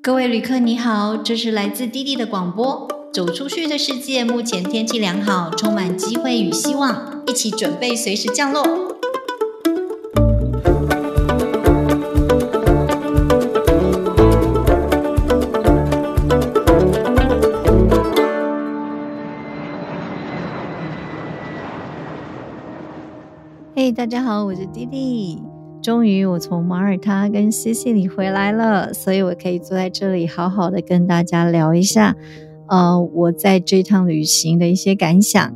各位旅客，你好，这是来自滴滴的广播。走出去的世界，目前天气良好，充满机会与希望，一起准备随时降落。嘿，大家好，我是滴滴。终于，我从马耳他跟西西里回来了，所以我可以坐在这里，好好的跟大家聊一下，呃，我在这趟旅行的一些感想。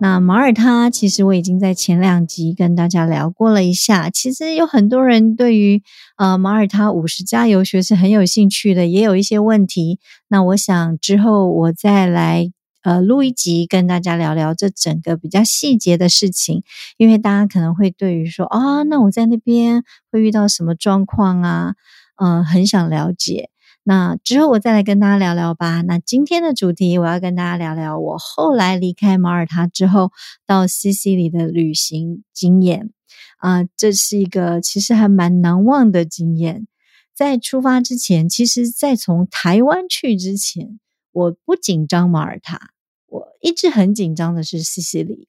那马耳他，其实我已经在前两集跟大家聊过了一下。其实有很多人对于呃马耳他五十家游学是很有兴趣的，也有一些问题。那我想之后我再来。呃，录一集跟大家聊聊这整个比较细节的事情，因为大家可能会对于说啊，那我在那边会遇到什么状况啊？嗯，很想了解。那之后我再来跟大家聊聊吧。那今天的主题，我要跟大家聊聊我后来离开马耳他之后到西西里的旅行经验啊，这是一个其实还蛮难忘的经验。在出发之前，其实，在从台湾去之前，我不紧张马耳他。一直很紧张的是西西里，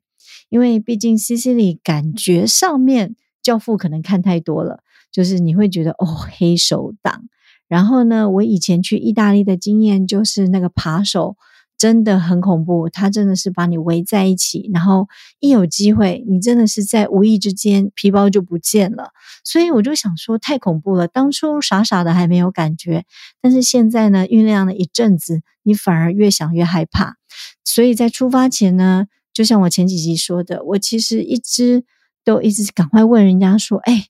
因为毕竟西西里感觉上面教父可能看太多了，就是你会觉得哦黑手党。然后呢，我以前去意大利的经验就是那个扒手真的很恐怖，他真的是把你围在一起，然后一有机会，你真的是在无意之间皮包就不见了。所以我就想说太恐怖了，当初傻傻的还没有感觉，但是现在呢酝酿了一阵子，你反而越想越害怕。所以在出发前呢，就像我前几集说的，我其实一直都一直赶快问人家说：“哎，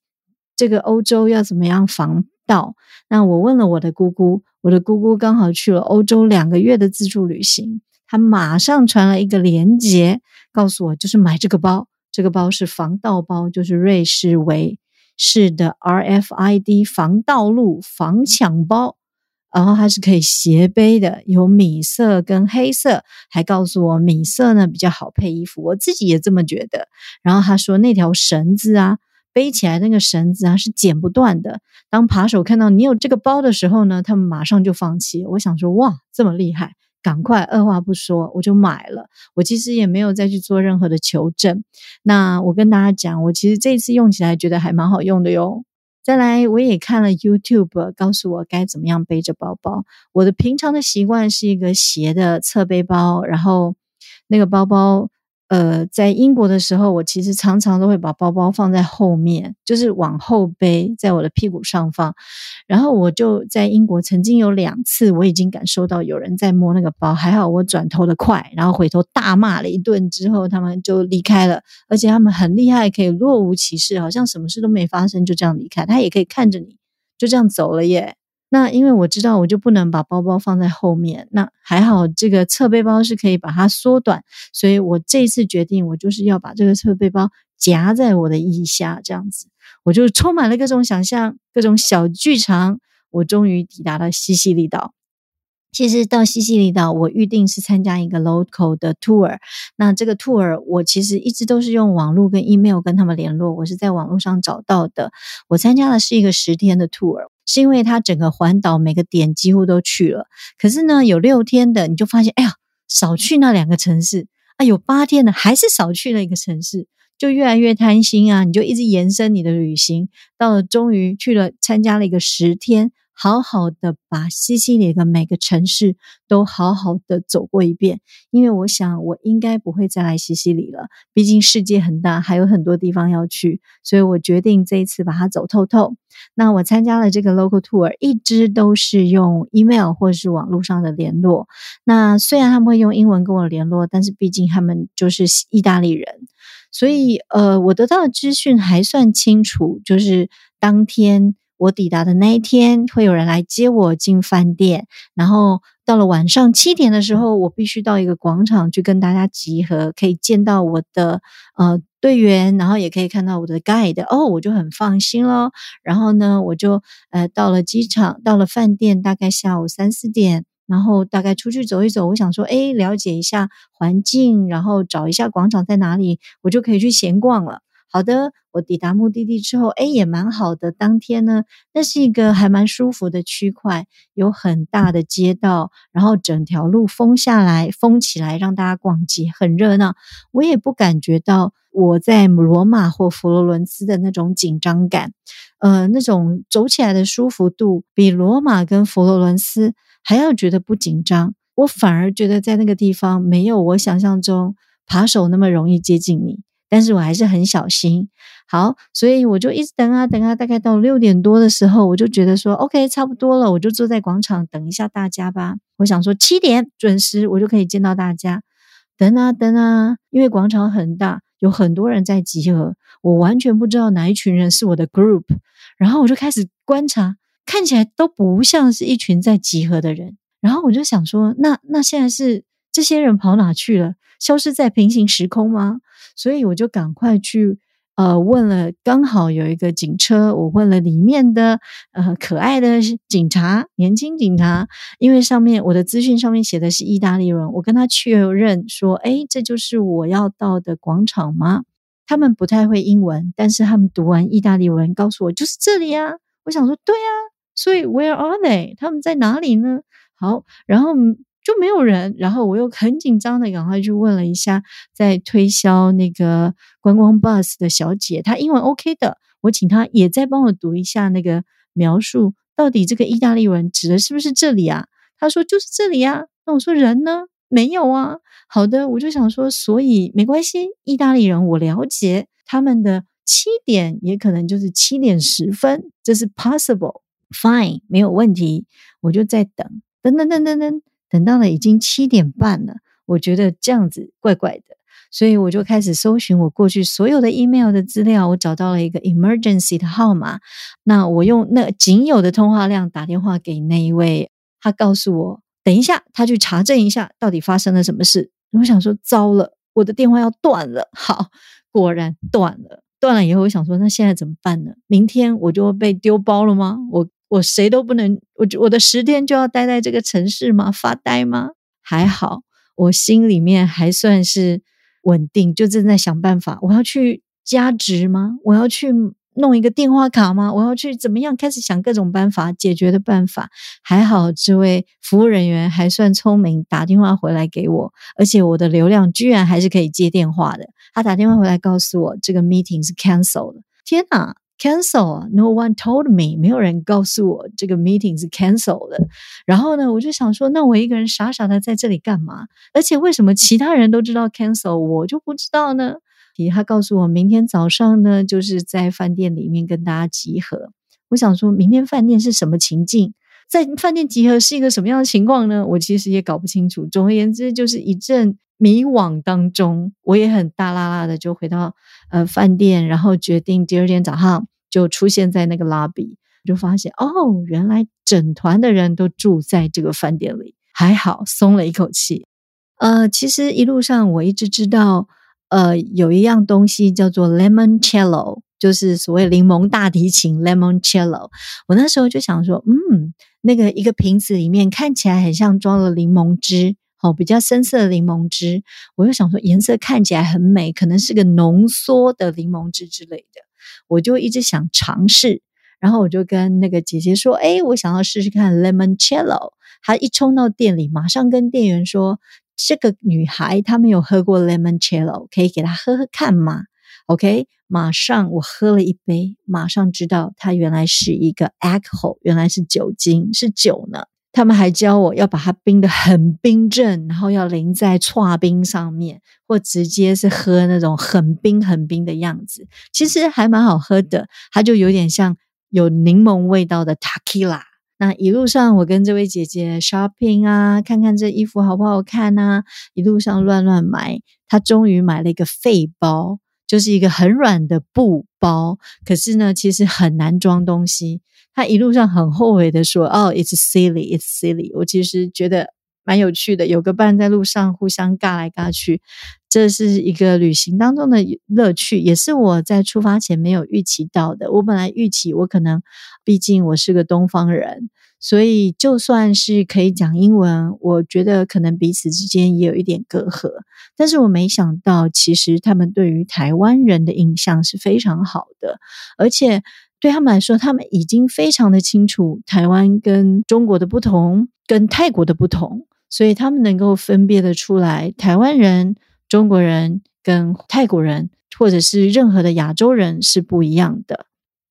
这个欧洲要怎么样防到？”那我问了我的姑姑，我的姑姑刚好去了欧洲两个月的自助旅行，她马上传了一个链接，告诉我就是买这个包，这个包是防盗包，就是瑞士维士的 RFID 防盗路防抢包。然后它是可以斜背的，有米色跟黑色，还告诉我米色呢比较好配衣服，我自己也这么觉得。然后他说那条绳子啊，背起来那个绳子啊是剪不断的。当扒手看到你有这个包的时候呢，他们马上就放弃。我想说哇，这么厉害，赶快二话不说我就买了。我其实也没有再去做任何的求证。那我跟大家讲，我其实这次用起来觉得还蛮好用的哟。再来，我也看了 YouTube，告诉我该怎么样背着包包。我的平常的习惯是一个斜的侧背包，然后那个包包。呃，在英国的时候，我其实常常都会把包包放在后面，就是往后背，在我的屁股上方。然后我就在英国曾经有两次，我已经感受到有人在摸那个包，还好我转头的快，然后回头大骂了一顿之后，他们就离开了。而且他们很厉害，可以若无其事，好像什么事都没发生，就这样离开。他也可以看着你，就这样走了耶。那因为我知道，我就不能把包包放在后面。那还好，这个侧背包是可以把它缩短，所以我这一次决定，我就是要把这个侧背包夹在我的腋下，这样子，我就充满了各种想象，各种小剧场。我终于抵达了西西里岛。其实到西西里岛，我预定是参加一个 local 的 tour。那这个 tour 我其实一直都是用网络跟 email 跟他们联络，我是在网络上找到的。我参加的是一个十天的 tour。是因为它整个环岛每个点几乎都去了，可是呢有六天的你就发现，哎呀少去那两个城市啊，有八天的还是少去了一个城市，就越来越贪心啊，你就一直延伸你的旅行，到了终于去了参加了一个十天。好好的把西西里的每个城市都好好的走过一遍，因为我想我应该不会再来西西里了。毕竟世界很大，还有很多地方要去，所以我决定这一次把它走透透。那我参加了这个 local tour，一直都是用 email 或是网络上的联络。那虽然他们会用英文跟我联络，但是毕竟他们就是意大利人，所以呃，我得到的资讯还算清楚，就是当天。我抵达的那一天，会有人来接我进饭店，然后到了晚上七点的时候，我必须到一个广场去跟大家集合，可以见到我的呃队员，然后也可以看到我的 guide，哦，我就很放心咯。然后呢，我就呃到了机场，到了饭店，大概下午三四点，然后大概出去走一走，我想说，哎，了解一下环境，然后找一下广场在哪里，我就可以去闲逛了。好的，我抵达目的地之后，哎，也蛮好的。当天呢，那是一个还蛮舒服的区块，有很大的街道，然后整条路封下来，封起来让大家逛街，很热闹。我也不感觉到我在罗马或佛罗伦斯的那种紧张感，呃，那种走起来的舒服度，比罗马跟佛罗伦斯还要觉得不紧张。我反而觉得在那个地方没有我想象中扒手那么容易接近你。但是我还是很小心，好，所以我就一直等啊等啊，大概到六点多的时候，我就觉得说，OK，差不多了，我就坐在广场等一下大家吧。我想说七点准时，我就可以见到大家。等啊等啊，因为广场很大，有很多人在集合，我完全不知道哪一群人是我的 group。然后我就开始观察，看起来都不像是一群在集合的人。然后我就想说，那那现在是这些人跑哪去了？消失在平行时空吗？所以我就赶快去呃问了，刚好有一个警车，我问了里面的呃可爱的警察，年轻警察，因为上面我的资讯上面写的是意大利文，我跟他确认说，哎，这就是我要到的广场吗？他们不太会英文，但是他们读完意大利文，告诉我就是这里啊。我想说，对啊，所以 Where are they？他们在哪里呢？好，然后。就没有人，然后我又很紧张的赶快去问了一下，在推销那个观光 bus 的小姐，她英文 OK 的，我请她也再帮我读一下那个描述，到底这个意大利文指的是不是这里啊？她说就是这里啊。那我说人呢？没有啊。好的，我就想说，所以没关系，意大利人我了解，他们的七点也可能就是七点十分，这是 possible，fine，没有问题。我就在等，等等等等等。等到了已经七点半了，我觉得这样子怪怪的，所以我就开始搜寻我过去所有的 email 的资料。我找到了一个 emergency 的号码，那我用那仅有的通话量打电话给那一位，他告诉我等一下，他去查证一下到底发生了什么事。我想说糟了，我的电话要断了。好，果然断了。断了以后，我想说那现在怎么办呢？明天我就被丢包了吗？我。我谁都不能，我我的十天就要待在这个城市吗？发呆吗？还好，我心里面还算是稳定，就正在想办法。我要去加值吗？我要去弄一个电话卡吗？我要去怎么样？开始想各种办法解决的办法。还好，这位服务人员还算聪明，打电话回来给我，而且我的流量居然还是可以接电话的。他打电话回来告诉我，这个 meeting 是 cancel 了。天哪 Cancel！No one told me，没有人告诉我这个 meeting 是 cancel 的。然后呢，我就想说，那我一个人傻傻的在这里干嘛？而且为什么其他人都知道 cancel，我就不知道呢？他告诉我，明天早上呢，就是在饭店里面跟大家集合。我想说，明天饭店是什么情境？在饭店集合是一个什么样的情况呢？我其实也搞不清楚。总而言之，就是一阵。迷惘当中，我也很大啦啦的就回到呃饭店，然后决定第二天早上就出现在那个 lobby，就发现哦，原来整团的人都住在这个饭店里，还好松了一口气。呃，其实一路上我一直知道，呃，有一样东西叫做 lemon cello，就是所谓柠檬大提琴 lemon cello。我那时候就想说，嗯，那个一个瓶子里面看起来很像装了柠檬汁。好，比较深色的柠檬汁，我又想说颜色看起来很美，可能是个浓缩的柠檬汁之类的，我就一直想尝试。然后我就跟那个姐姐说：“哎，我想要试试看 lemon cello。”她一冲到店里，马上跟店员说：“这个女孩她没有喝过 lemon cello，可以给她喝喝看吗？”OK，马上我喝了一杯，马上知道它原来是一个 alcohol，原来是酒精，是酒呢。他们还教我要把它冰得很冰镇，然后要淋在刨冰上面，或直接是喝那种很冰很冰的样子。其实还蛮好喝的，它就有点像有柠檬味道的 tequila。那一路上我跟这位姐姐 shopping 啊，看看这衣服好不好看啊，一路上乱乱买。她终于买了一个废包，就是一个很软的布包，可是呢，其实很难装东西。他一路上很后悔的说：“哦，it's silly, it's silly。”我其实觉得蛮有趣的，有个伴在路上互相尬来尬去，这是一个旅行当中的乐趣，也是我在出发前没有预期到的。我本来预期我可能，毕竟我是个东方人，所以就算是可以讲英文，我觉得可能彼此之间也有一点隔阂。但是我没想到，其实他们对于台湾人的印象是非常好的，而且对他们来说，他们已经非常的清楚台湾跟中国的不同，跟泰国的不同，所以他们能够分辨得出来，台湾人、中国人跟泰国人，或者是任何的亚洲人是不一样的。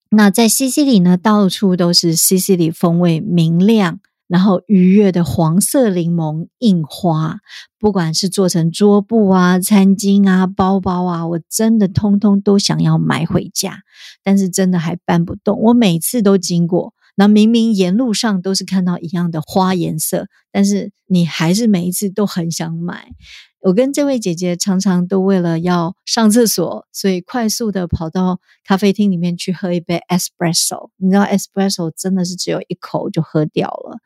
那在西西里呢，到处都是西西里风味明亮，然后愉悦的黄色柠檬印花，不管是做成桌布啊、餐巾啊、包包啊，我真的通通都想要买回家，但是真的还搬不动。我每次都经过，那明明沿路上都是看到一样的花颜色，但是你还是每一次都很想买。我跟这位姐姐常常都为了要上厕所，所以快速的跑到咖啡厅里面去喝一杯 espresso。你知道 espresso 真的是只有一口就喝掉了。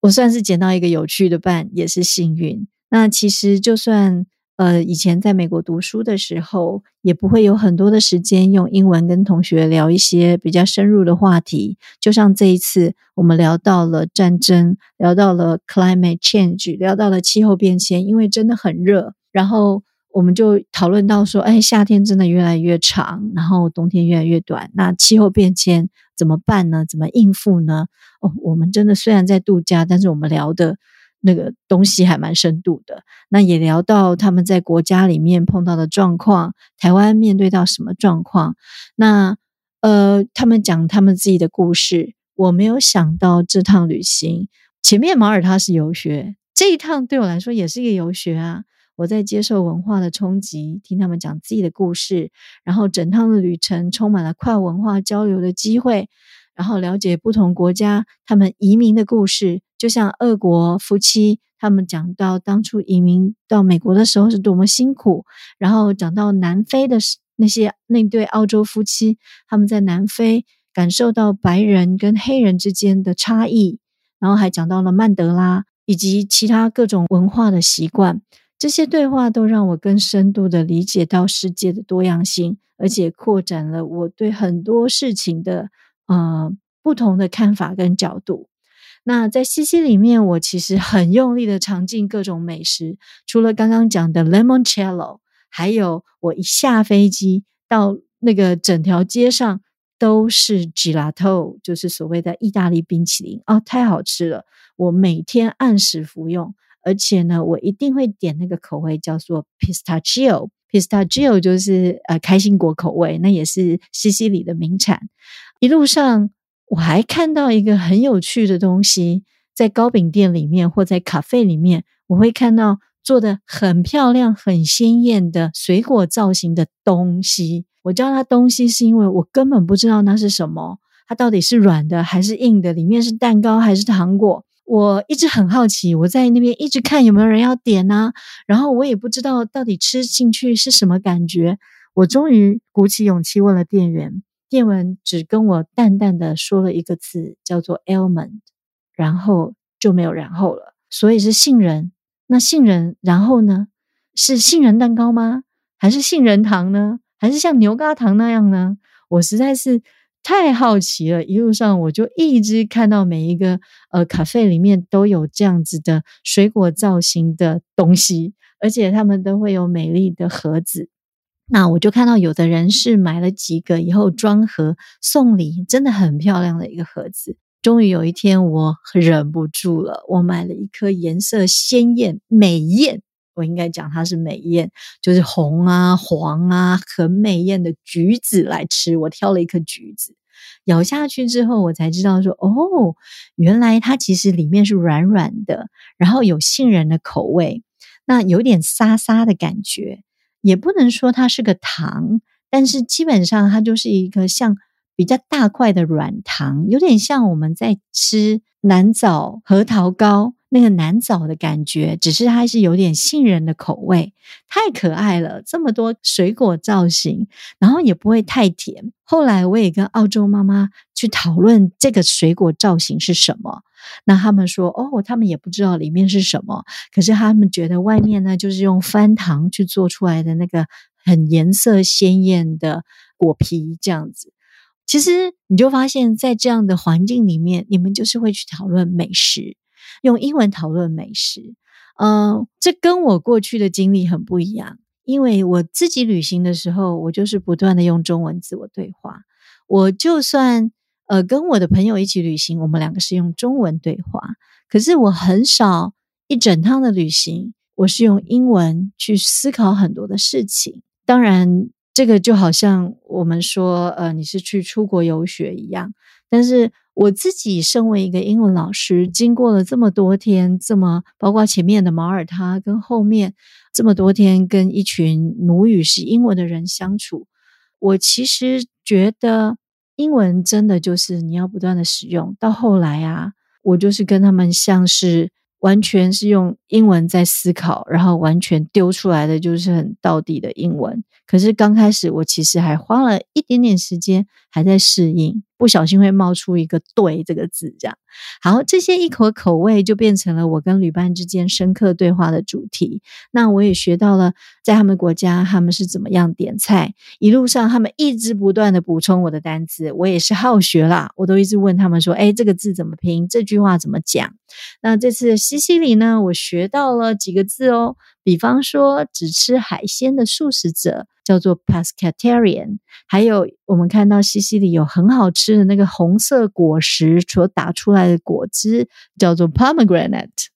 我算是捡到一个有趣的伴，也是幸运。那其实就算。呃，以前在美国读书的时候，也不会有很多的时间用英文跟同学聊一些比较深入的话题。就像这一次，我们聊到了战争，聊到了 climate change，聊到了气候变迁，因为真的很热。然后我们就讨论到说，哎，夏天真的越来越长，然后冬天越来越短。那气候变迁怎么办呢？怎么应付呢？哦，我们真的虽然在度假，但是我们聊的。那个东西还蛮深度的，那也聊到他们在国家里面碰到的状况，台湾面对到什么状况？那呃，他们讲他们自己的故事。我没有想到这趟旅行，前面马耳他是游学，这一趟对我来说也是一个游学啊！我在接受文化的冲击，听他们讲自己的故事，然后整趟的旅程充满了跨文化交流的机会。然后了解不同国家他们移民的故事，就像俄国夫妻，他们讲到当初移民到美国的时候是多么辛苦，然后讲到南非的那些那对澳洲夫妻，他们在南非感受到白人跟黑人之间的差异，然后还讲到了曼德拉以及其他各种文化的习惯，这些对话都让我更深度的理解到世界的多样性，而且扩展了我对很多事情的。呃，不同的看法跟角度。那在西西里面，我其实很用力的尝尽各种美食，除了刚刚讲的 lemoncello，还有我一下飞机到那个整条街上都是 gelato，就是所谓的意大利冰淇淋啊，太好吃了！我每天按时服用，而且呢，我一定会点那个口味叫做 pistachio，pistachio 就是呃开心果口味，那也是西西里的名产。一路上，我还看到一个很有趣的东西，在糕饼店里面或在咖啡里面，我会看到做的很漂亮、很鲜艳的水果造型的东西。我叫它东西，是因为我根本不知道那是什么，它到底是软的还是硬的，里面是蛋糕还是糖果。我一直很好奇，我在那边一直看有没有人要点呢，然后我也不知道到底吃进去是什么感觉。我终于鼓起勇气问了店员。电文只跟我淡淡的说了一个字，叫做 almond，然后就没有然后了。所以是杏仁。那杏仁，然后呢？是杏仁蛋糕吗？还是杏仁糖呢？还是像牛轧糖那样呢？我实在是太好奇了。一路上我就一直看到每一个呃咖啡里面都有这样子的水果造型的东西，而且他们都会有美丽的盒子。那我就看到有的人是买了几个以后装盒送礼，真的很漂亮的一个盒子。终于有一天，我忍不住了，我买了一颗颜色鲜艳、美艳，我应该讲它是美艳，就是红啊、黄啊，很美艳的橘子来吃。我挑了一颗橘子，咬下去之后，我才知道说，哦，原来它其实里面是软软的，然后有杏仁的口味，那有点沙沙的感觉。也不能说它是个糖，但是基本上它就是一个像比较大块的软糖，有点像我们在吃南枣核桃糕那个南枣的感觉，只是它是有点杏仁的口味，太可爱了。这么多水果造型，然后也不会太甜。后来我也跟澳洲妈妈去讨论这个水果造型是什么。那他们说哦，他们也不知道里面是什么，可是他们觉得外面呢就是用翻糖去做出来的那个很颜色鲜艳的果皮这样子。其实你就发现，在这样的环境里面，你们就是会去讨论美食，用英文讨论美食。嗯，这跟我过去的经历很不一样，因为我自己旅行的时候，我就是不断的用中文自我对话。我就算呃跟我的朋友一起旅行，我们两个是用中文对话，可是我很少一整趟的旅行，我是用英文去思考很多的事情。当然，这个就好像我们说，呃，你是去出国游学一样，但是。我自己身为一个英文老师，经过了这么多天，这么包括前面的马耳他跟后面这么多天跟一群母语是英文的人相处，我其实觉得英文真的就是你要不断的使用。到后来啊，我就是跟他们像是完全是用英文在思考，然后完全丢出来的就是很到底的英文。可是刚开始我其实还花了一点点时间，还在适应。不小心会冒出一个“对”这个字，这样好，这些一口口味就变成了我跟旅伴之间深刻对话的主题。那我也学到了，在他们国家他们是怎么样点菜，一路上他们一直不断的补充我的单词，我也是好学啦，我都一直问他们说：“哎，这个字怎么拼？这句话怎么讲？”那这次西西里呢，我学到了几个字哦，比方说只吃海鲜的素食者。叫做 pescatarian，还有我们看到西西里有很好吃的那个红色果实所打出来的果汁，叫做 pomegranate，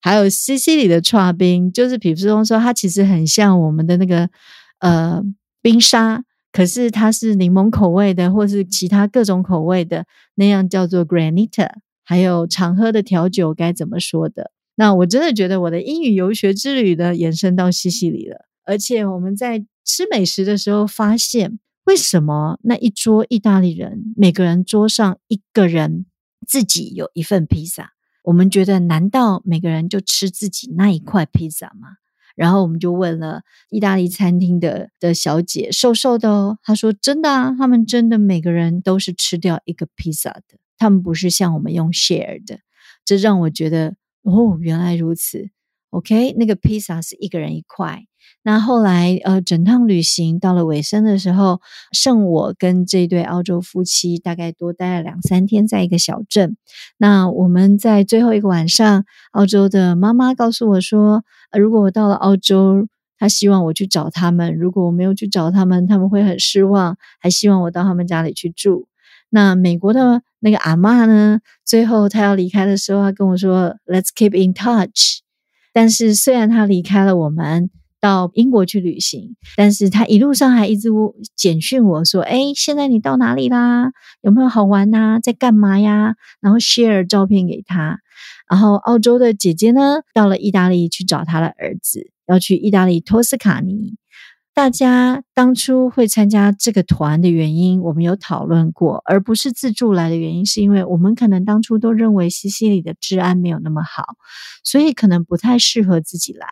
还有西西里的刨冰，就是比如说它其实很像我们的那个呃冰沙，可是它是柠檬口味的，或是其他各种口味的，那样叫做 granita，还有常喝的调酒该怎么说的？那我真的觉得我的英语游学之旅呢，延伸到西西里了，而且我们在。吃美食的时候，发现为什么那一桌意大利人每个人桌上一个人自己有一份披萨？我们觉得难道每个人就吃自己那一块披萨吗？然后我们就问了意大利餐厅的的小姐，瘦瘦的哦，她说真的啊，他们真的每个人都是吃掉一个披萨的，他们不是像我们用 share 的。这让我觉得哦，原来如此。OK，那个披萨是一个人一块。那后来，呃，整趟旅行到了尾声的时候，剩我跟这对澳洲夫妻大概多待了两三天，在一个小镇。那我们在最后一个晚上，澳洲的妈妈告诉我说，如果我到了澳洲，她希望我去找他们；如果我没有去找他们，他们会很失望，还希望我到他们家里去住。那美国的那个阿妈呢？最后她要离开的时候，她跟我说：“Let's keep in touch。”但是虽然她离开了我们。到英国去旅行，但是他一路上还一直简讯我说：“哎，现在你到哪里啦？有没有好玩呐？在干嘛呀？”然后 share 照片给他。然后澳洲的姐姐呢，到了意大利去找她的儿子，要去意大利托斯卡尼。大家当初会参加这个团的原因，我们有讨论过，而不是自助来的原因，是因为我们可能当初都认为西西里的治安没有那么好，所以可能不太适合自己来。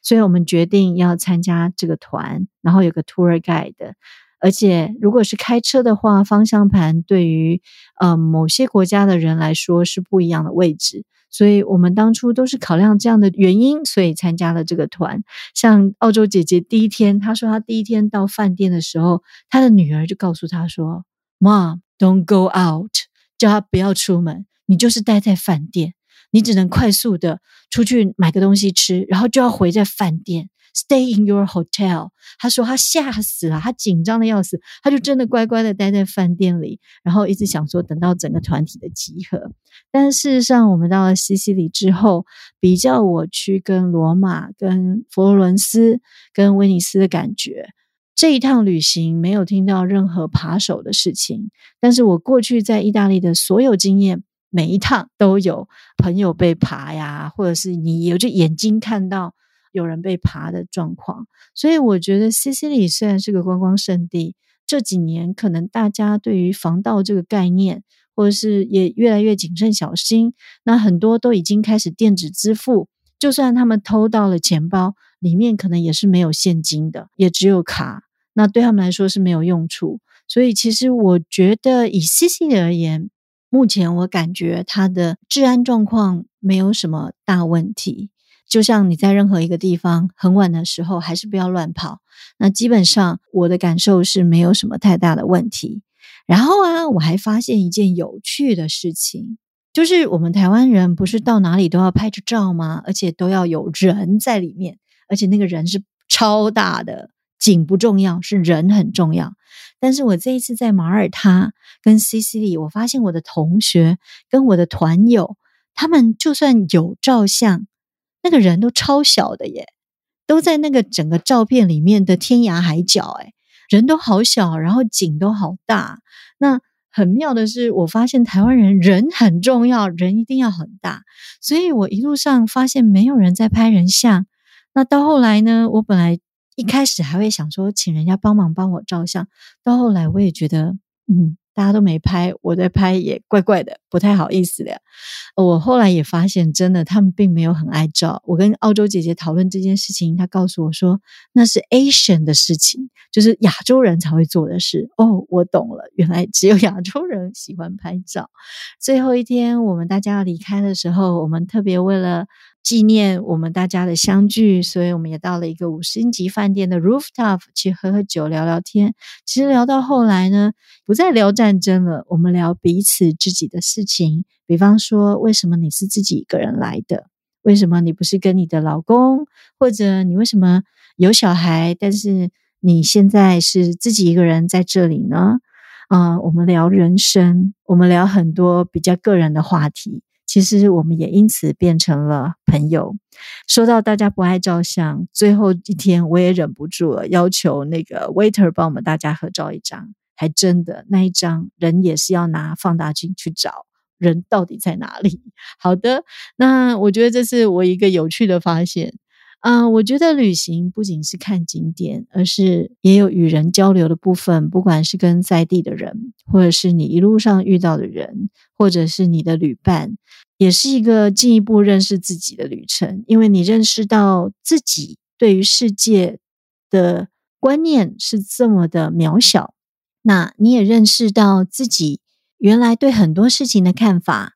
所以我们决定要参加这个团，然后有个 tour guide，的而且如果是开车的话，方向盘对于呃某些国家的人来说是不一样的位置。所以我们当初都是考量这样的原因，所以参加了这个团。像澳洲姐姐第一天，她说她第一天到饭店的时候，她的女儿就告诉她说：“Mom, don't go out，叫她不要出门，你就是待在饭店。”你只能快速的出去买个东西吃，然后就要回在饭店，stay in your hotel。他说他吓死了，他紧张的要死，他就真的乖乖的待在饭店里，然后一直想说等到整个团体的集合。但事实上，我们到了西西里之后，比较我去跟罗马、跟佛罗伦斯、跟威尼斯的感觉，这一趟旅行没有听到任何扒手的事情。但是我过去在意大利的所有经验。每一趟都有朋友被扒呀，或者是你有着眼睛看到有人被爬的状况，所以我觉得西西里虽然是个观光胜地，这几年可能大家对于防盗这个概念，或者是也越来越谨慎小心。那很多都已经开始电子支付，就算他们偷到了钱包，里面可能也是没有现金的，也只有卡，那对他们来说是没有用处。所以其实我觉得以西西里而言。目前我感觉它的治安状况没有什么大问题，就像你在任何一个地方很晚的时候，还是不要乱跑。那基本上我的感受是没有什么太大的问题。然后啊，我还发现一件有趣的事情，就是我们台湾人不是到哪里都要拍着照吗？而且都要有人在里面，而且那个人是超大的，景不重要，是人很重要。但是我这一次在马耳他跟西西里，我发现我的同学跟我的团友，他们就算有照相，那个人都超小的耶，都在那个整个照片里面的天涯海角，哎。人都好小，然后景都好大。那很妙的是，我发现台湾人人很重要，人一定要很大。所以我一路上发现没有人在拍人像。那到后来呢？我本来一开始还会想说，请人家帮忙帮我照相。到后来我也觉得，嗯。大家都没拍，我在拍也怪怪的，不太好意思的。我后来也发现，真的他们并没有很爱照。我跟澳洲姐姐讨论这件事情，她告诉我说，那是 Asian 的事情，就是亚洲人才会做的事。哦，我懂了，原来只有亚洲人喜欢拍照。最后一天，我们大家要离开的时候，我们特别为了。纪念我们大家的相聚，所以我们也到了一个五星级饭店的 rooftop 去喝喝酒、聊聊天。其实聊到后来呢，不再聊战争了，我们聊彼此自己的事情。比方说，为什么你是自己一个人来的？为什么你不是跟你的老公？或者你为什么有小孩，但是你现在是自己一个人在这里呢？啊，我们聊人生，我们聊很多比较个人的话题。其实我们也因此变成了朋友。说到大家不爱照相，最后一天我也忍不住了，要求那个 waiter 帮我们大家合照一张。还真的，那一张人也是要拿放大镜去找人到底在哪里。好的，那我觉得这是我一个有趣的发现。嗯，我觉得旅行不仅是看景点，而是也有与人交流的部分。不管是跟在地的人，或者是你一路上遇到的人，或者是你的旅伴，也是一个进一步认识自己的旅程。因为你认识到自己对于世界的观念是这么的渺小，那你也认识到自己原来对很多事情的看法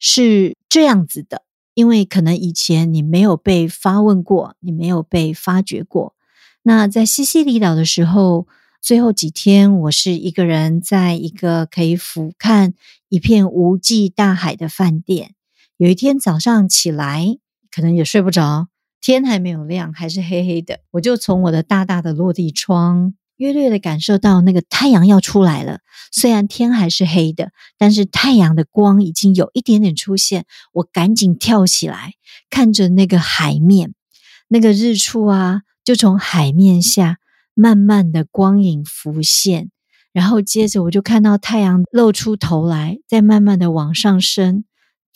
是这样子的。因为可能以前你没有被发问过，你没有被发掘过。那在西西里岛的时候，最后几天我是一个人在一个可以俯瞰一片无际大海的饭店。有一天早上起来，可能也睡不着，天还没有亮，还是黑黑的，我就从我的大大的落地窗。约略的感受到那个太阳要出来了，虽然天还是黑的，但是太阳的光已经有一点点出现。我赶紧跳起来，看着那个海面，那个日出啊，就从海面下慢慢的光影浮现，然后接着我就看到太阳露出头来，再慢慢的往上升，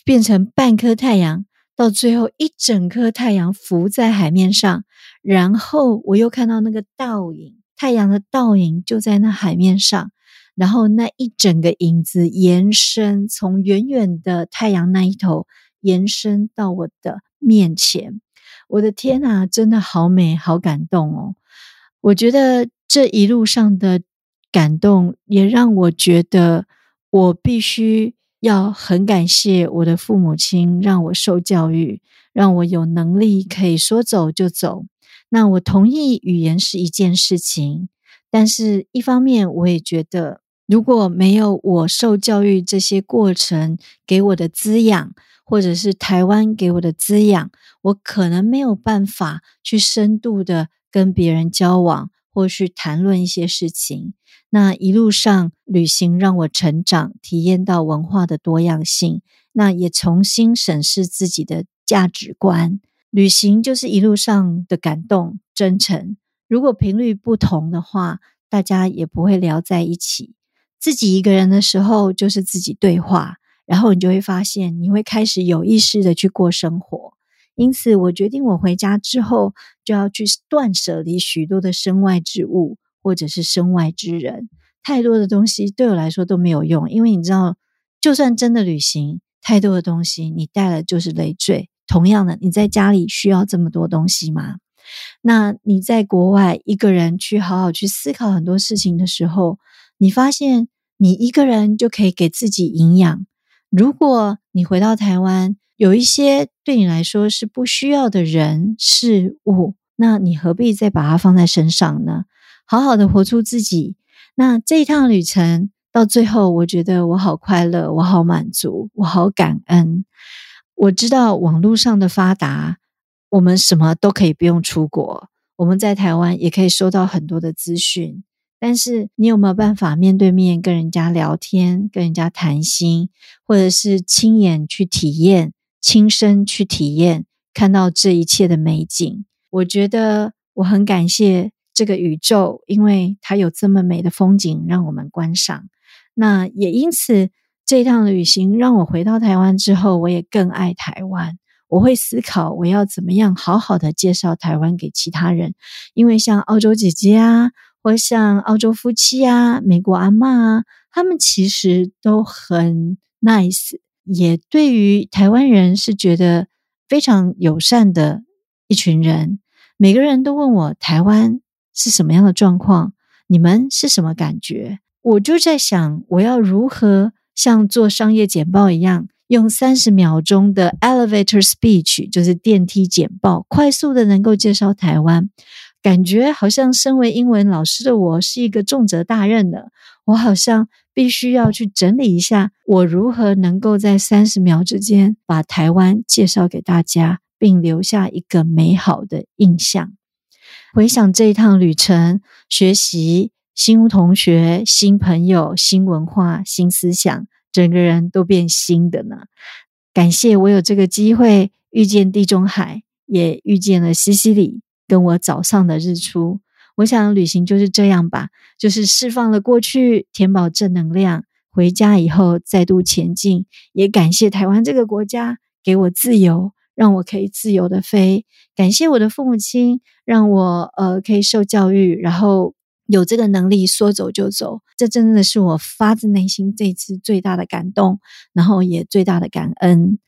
变成半颗太阳，到最后一整颗太阳浮在海面上，然后我又看到那个倒影。太阳的倒影就在那海面上，然后那一整个影子延伸，从远远的太阳那一头延伸到我的面前。我的天啊，真的好美，好感动哦！我觉得这一路上的感动，也让我觉得我必须要很感谢我的父母亲，让我受教育，让我有能力可以说走就走。那我同意语言是一件事情，但是一方面我也觉得，如果没有我受教育这些过程给我的滋养，或者是台湾给我的滋养，我可能没有办法去深度的跟别人交往，或去谈论一些事情。那一路上旅行让我成长，体验到文化的多样性，那也重新审视自己的价值观。旅行就是一路上的感动、真诚。如果频率不同的话，大家也不会聊在一起。自己一个人的时候，就是自己对话，然后你就会发现，你会开始有意识的去过生活。因此，我决定我回家之后就要去断舍离许多的身外之物，或者是身外之人。太多的东西对我来说都没有用，因为你知道，就算真的旅行，太多的东西你带了就是累赘。同样的，你在家里需要这么多东西吗？那你在国外一个人去好好去思考很多事情的时候，你发现你一个人就可以给自己营养。如果你回到台湾，有一些对你来说是不需要的人事物，那你何必再把它放在身上呢？好好的活出自己。那这一趟旅程。到最后，我觉得我好快乐，我好满足，我好感恩。我知道网络上的发达，我们什么都可以不用出国，我们在台湾也可以收到很多的资讯。但是你有没有办法面对面跟人家聊天、跟人家谈心，或者是亲眼去体验、亲身去体验，看到这一切的美景？我觉得我很感谢这个宇宙，因为它有这么美的风景让我们观赏。那也因此，这趟旅行让我回到台湾之后，我也更爱台湾。我会思考我要怎么样好好的介绍台湾给其他人，因为像澳洲姐姐啊。或像澳洲夫妻啊、美国阿妈啊，他们其实都很 nice，也对于台湾人是觉得非常友善的一群人。每个人都问我台湾是什么样的状况，你们是什么感觉？我就在想，我要如何像做商业简报一样，用三十秒钟的 elevator speech，就是电梯简报，快速的能够介绍台湾。感觉好像身为英文老师的我是一个重责大任的，我好像必须要去整理一下，我如何能够在三十秒之间把台湾介绍给大家，并留下一个美好的印象。回想这一趟旅程，学习新同学、新朋友、新文化、新思想，整个人都变新的呢。感谢我有这个机会遇见地中海，也遇见了西西里。跟我早上的日出，我想旅行就是这样吧，就是释放了过去，填饱正能量，回家以后再度前进。也感谢台湾这个国家给我自由，让我可以自由的飞。感谢我的父母亲，让我呃可以受教育，然后有这个能力说走就走。这真的是我发自内心这次最大的感动，然后也最大的感恩。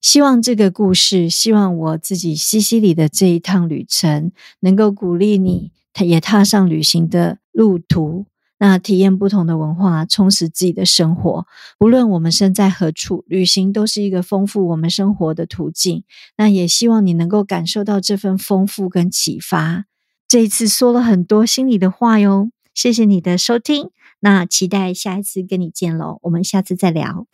希望这个故事，希望我自己西西里的这一趟旅程，能够鼓励你，也踏上旅行的路途，那体验不同的文化，充实自己的生活。无论我们身在何处，旅行都是一个丰富我们生活的途径。那也希望你能够感受到这份丰富跟启发。这一次说了很多心里的话哟，谢谢你的收听，那期待下一次跟你见喽，我们下次再聊。